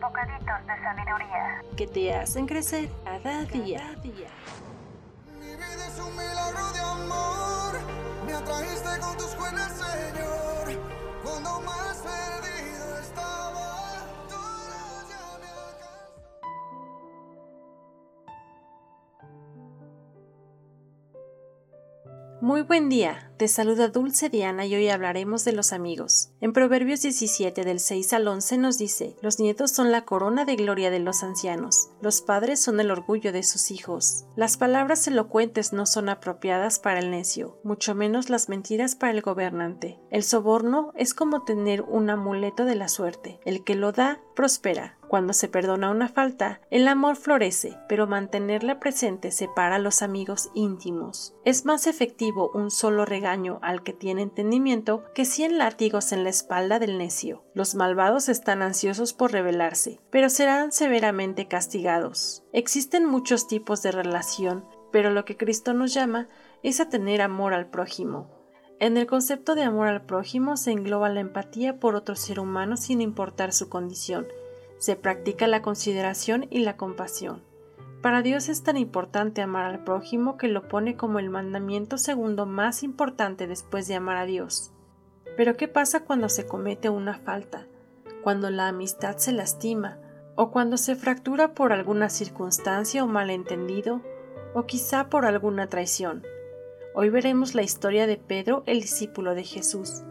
Bocaditos de sabiduría. que te hacen crecer cada día. Mi vida es un milagro de amor. Me atrajiste con tus buenas, Señor. Cuando más perdido Muy buen día, te saluda Dulce Diana y hoy hablaremos de los amigos. En Proverbios 17 del 6 al 11 nos dice, los nietos son la corona de gloria de los ancianos, los padres son el orgullo de sus hijos. Las palabras elocuentes no son apropiadas para el necio, mucho menos las mentiras para el gobernante. El soborno es como tener un amuleto de la suerte, el que lo da prospera. Cuando se perdona una falta, el amor florece, pero mantenerla presente separa a los amigos íntimos. Es más efectivo un solo regaño al que tiene entendimiento que cien látigos en la espalda del necio. Los malvados están ansiosos por rebelarse, pero serán severamente castigados. Existen muchos tipos de relación, pero lo que Cristo nos llama es a tener amor al prójimo. En el concepto de amor al prójimo se engloba la empatía por otro ser humano sin importar su condición, se practica la consideración y la compasión. Para Dios es tan importante amar al prójimo que lo pone como el mandamiento segundo más importante después de amar a Dios. Pero ¿qué pasa cuando se comete una falta? Cuando la amistad se lastima, o cuando se fractura por alguna circunstancia o malentendido, o quizá por alguna traición. Hoy veremos la historia de Pedro, el discípulo de Jesús.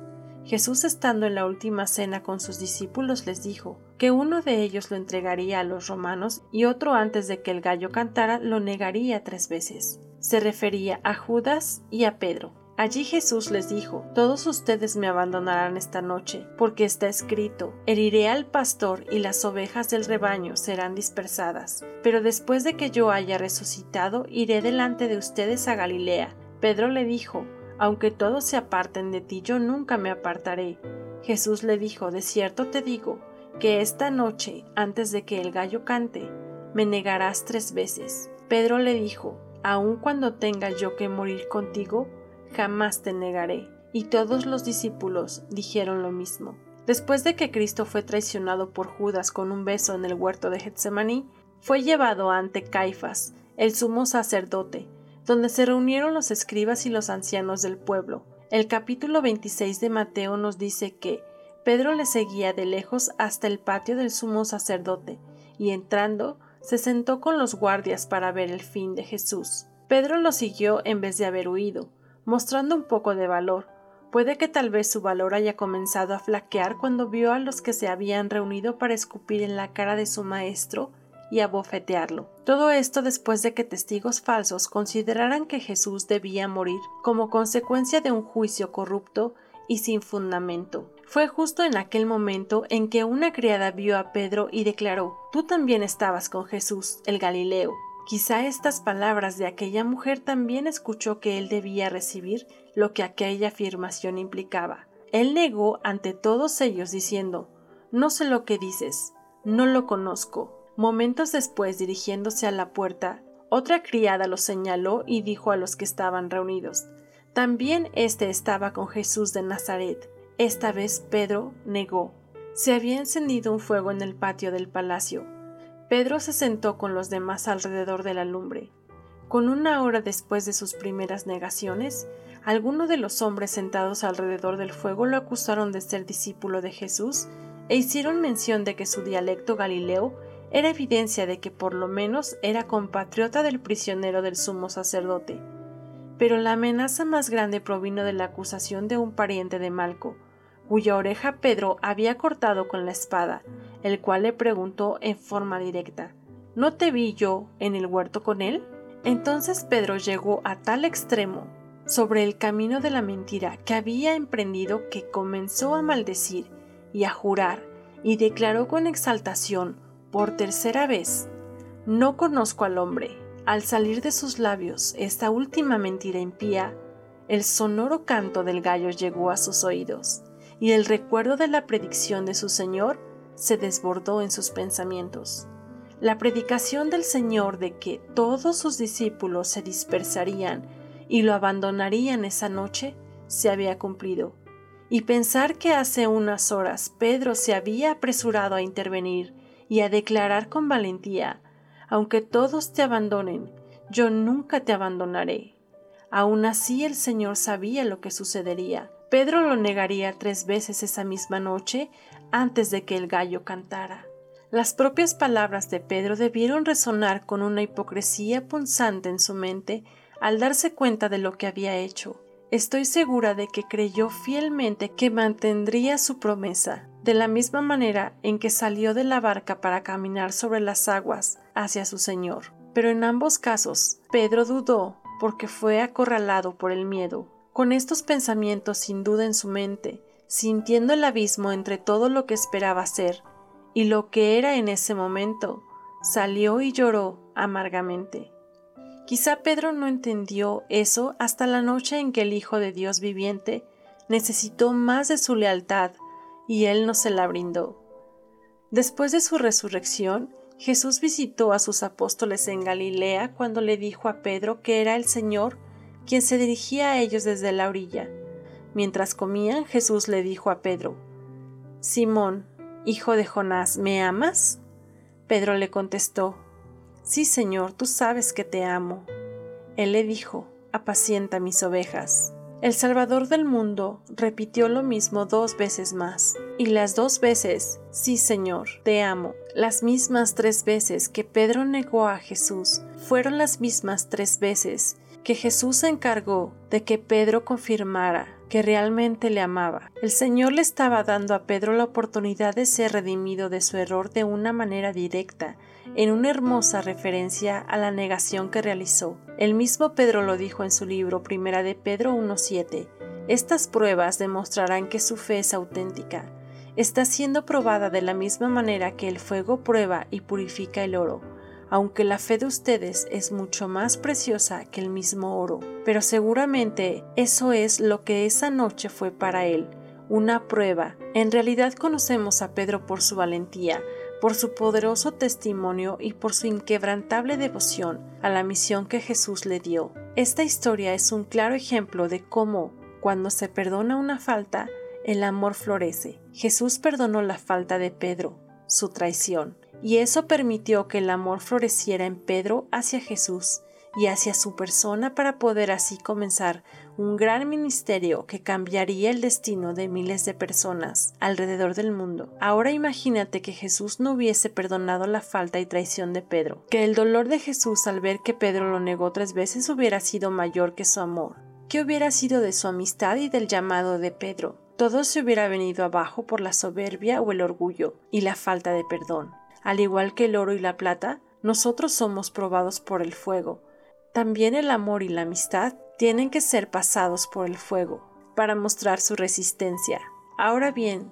Jesús estando en la última cena con sus discípulos les dijo que uno de ellos lo entregaría a los romanos y otro antes de que el gallo cantara lo negaría tres veces. Se refería a Judas y a Pedro. Allí Jesús les dijo, Todos ustedes me abandonarán esta noche, porque está escrito, heriré al pastor y las ovejas del rebaño serán dispersadas. Pero después de que yo haya resucitado, iré delante de ustedes a Galilea. Pedro le dijo, aunque todos se aparten de ti, yo nunca me apartaré. Jesús le dijo, De cierto te digo, que esta noche, antes de que el gallo cante, me negarás tres veces. Pedro le dijo, Aun cuando tenga yo que morir contigo, jamás te negaré. Y todos los discípulos dijeron lo mismo. Después de que Cristo fue traicionado por Judas con un beso en el huerto de Getsemaní, fue llevado ante Caifás, el sumo sacerdote, donde se reunieron los escribas y los ancianos del pueblo. El capítulo 26 de Mateo nos dice que Pedro le seguía de lejos hasta el patio del sumo sacerdote, y entrando, se sentó con los guardias para ver el fin de Jesús. Pedro lo siguió en vez de haber huido, mostrando un poco de valor. Puede que tal vez su valor haya comenzado a flaquear cuando vio a los que se habían reunido para escupir en la cara de su maestro y abofetearlo. Todo esto después de que testigos falsos consideraran que Jesús debía morir como consecuencia de un juicio corrupto y sin fundamento. Fue justo en aquel momento en que una criada vio a Pedro y declaró Tú también estabas con Jesús, el Galileo. Quizá estas palabras de aquella mujer también escuchó que él debía recibir lo que aquella afirmación implicaba. Él negó ante todos ellos diciendo No sé lo que dices, no lo conozco. Momentos después, dirigiéndose a la puerta, otra criada lo señaló y dijo a los que estaban reunidos También éste estaba con Jesús de Nazaret. Esta vez Pedro negó. Se había encendido un fuego en el patio del palacio. Pedro se sentó con los demás alrededor de la lumbre. Con una hora después de sus primeras negaciones, algunos de los hombres sentados alrededor del fuego lo acusaron de ser discípulo de Jesús e hicieron mención de que su dialecto galileo era evidencia de que por lo menos era compatriota del prisionero del sumo sacerdote. Pero la amenaza más grande provino de la acusación de un pariente de Malco, cuya oreja Pedro había cortado con la espada, el cual le preguntó en forma directa ¿No te vi yo en el huerto con él? Entonces Pedro llegó a tal extremo sobre el camino de la mentira que había emprendido que comenzó a maldecir y a jurar y declaró con exaltación por tercera vez No conozco al hombre. Al salir de sus labios esta última mentira impía, el sonoro canto del gallo llegó a sus oídos, y el recuerdo de la predicción de su Señor se desbordó en sus pensamientos. La predicación del Señor de que todos sus discípulos se dispersarían y lo abandonarían esa noche se había cumplido. Y pensar que hace unas horas Pedro se había apresurado a intervenir y a declarar con valentía, aunque todos te abandonen, yo nunca te abandonaré. Aun así el Señor sabía lo que sucedería. Pedro lo negaría tres veces esa misma noche antes de que el gallo cantara. Las propias palabras de Pedro debieron resonar con una hipocresía punzante en su mente al darse cuenta de lo que había hecho. Estoy segura de que creyó fielmente que mantendría su promesa, de la misma manera en que salió de la barca para caminar sobre las aguas hacia su Señor. Pero en ambos casos, Pedro dudó porque fue acorralado por el miedo. Con estos pensamientos sin duda en su mente, sintiendo el abismo entre todo lo que esperaba ser y lo que era en ese momento, salió y lloró amargamente. Quizá Pedro no entendió eso hasta la noche en que el Hijo de Dios viviente necesitó más de su lealtad y él no se la brindó. Después de su resurrección, Jesús visitó a sus apóstoles en Galilea cuando le dijo a Pedro que era el Señor quien se dirigía a ellos desde la orilla. Mientras comían, Jesús le dijo a Pedro, Simón, hijo de Jonás, ¿me amas? Pedro le contestó, Sí, Señor, tú sabes que te amo. Él le dijo, apacienta mis ovejas. El Salvador del mundo repitió lo mismo dos veces más, y las dos veces, sí Señor, te amo, las mismas tres veces que Pedro negó a Jesús, fueron las mismas tres veces que Jesús se encargó de que Pedro confirmara que realmente le amaba. El Señor le estaba dando a Pedro la oportunidad de ser redimido de su error de una manera directa, en una hermosa referencia a la negación que realizó. El mismo Pedro lo dijo en su libro Primera de Pedro 1.7. Estas pruebas demostrarán que su fe es auténtica. Está siendo probada de la misma manera que el fuego prueba y purifica el oro aunque la fe de ustedes es mucho más preciosa que el mismo oro. Pero seguramente eso es lo que esa noche fue para él, una prueba. En realidad conocemos a Pedro por su valentía, por su poderoso testimonio y por su inquebrantable devoción a la misión que Jesús le dio. Esta historia es un claro ejemplo de cómo, cuando se perdona una falta, el amor florece. Jesús perdonó la falta de Pedro, su traición, y eso permitió que el amor floreciera en Pedro hacia Jesús y hacia su persona para poder así comenzar un gran ministerio que cambiaría el destino de miles de personas alrededor del mundo. Ahora imagínate que Jesús no hubiese perdonado la falta y traición de Pedro, que el dolor de Jesús al ver que Pedro lo negó tres veces hubiera sido mayor que su amor. ¿Qué hubiera sido de su amistad y del llamado de Pedro? Todo se hubiera venido abajo por la soberbia o el orgullo y la falta de perdón. Al igual que el oro y la plata, nosotros somos probados por el fuego. También el amor y la amistad tienen que ser pasados por el fuego para mostrar su resistencia. Ahora bien,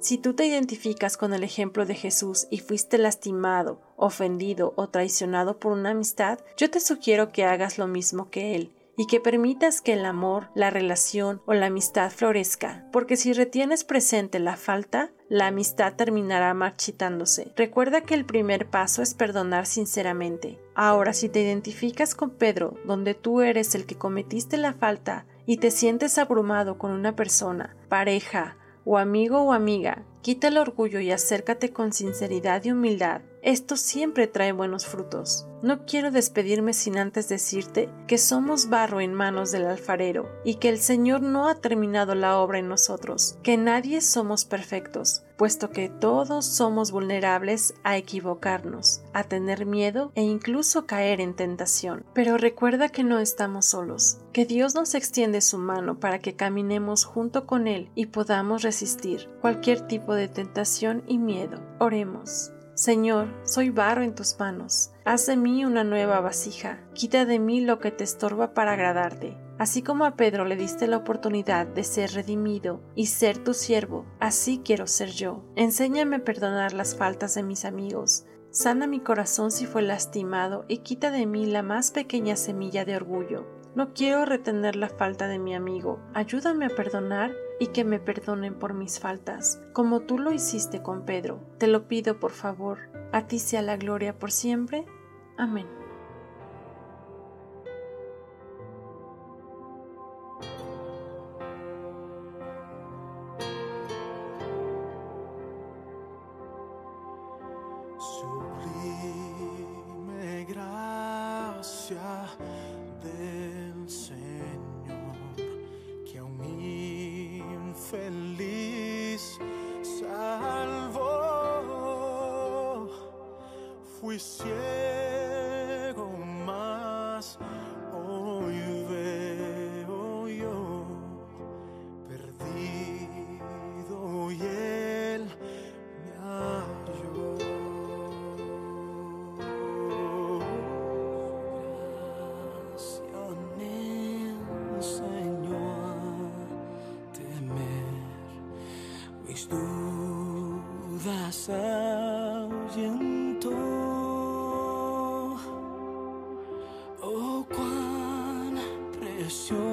si tú te identificas con el ejemplo de Jesús y fuiste lastimado, ofendido o traicionado por una amistad, yo te sugiero que hagas lo mismo que Él y que permitas que el amor, la relación o la amistad florezca, porque si retienes presente la falta, la amistad terminará marchitándose. Recuerda que el primer paso es perdonar sinceramente. Ahora, si te identificas con Pedro, donde tú eres el que cometiste la falta y te sientes abrumado con una persona, pareja, o amigo o amiga, quita el orgullo y acércate con sinceridad y humildad Esto siempre trae buenos frutos. No quiero despedirme sin antes decirte que somos barro en manos del alfarero y que el Señor no ha terminado la obra en nosotros, que nadie somos perfectos, puesto que todos somos vulnerables a equivocarnos, a tener miedo e incluso caer en tentación. Pero recuerda que no estamos solos, que Dios nos extiende su mano para que caminemos junto con Él y podamos resistir cualquier tipo de tentación y miedo. Oremos. Señor, soy barro en tus manos. Haz de mí una nueva vasija. Quita de mí lo que te estorba para agradarte. Así como a Pedro le diste la oportunidad de ser redimido y ser tu siervo, así quiero ser yo. Enséñame a perdonar las faltas de mis amigos. Sana mi corazón si fue lastimado y quita de mí la más pequeña semilla de orgullo. No quiero retener la falta de mi amigo. Ayúdame a perdonar y que me perdonen por mis faltas, como tú lo hiciste con Pedro. Te lo pido por favor. A ti sea la gloria por siempre. Amén. Del Yeah. все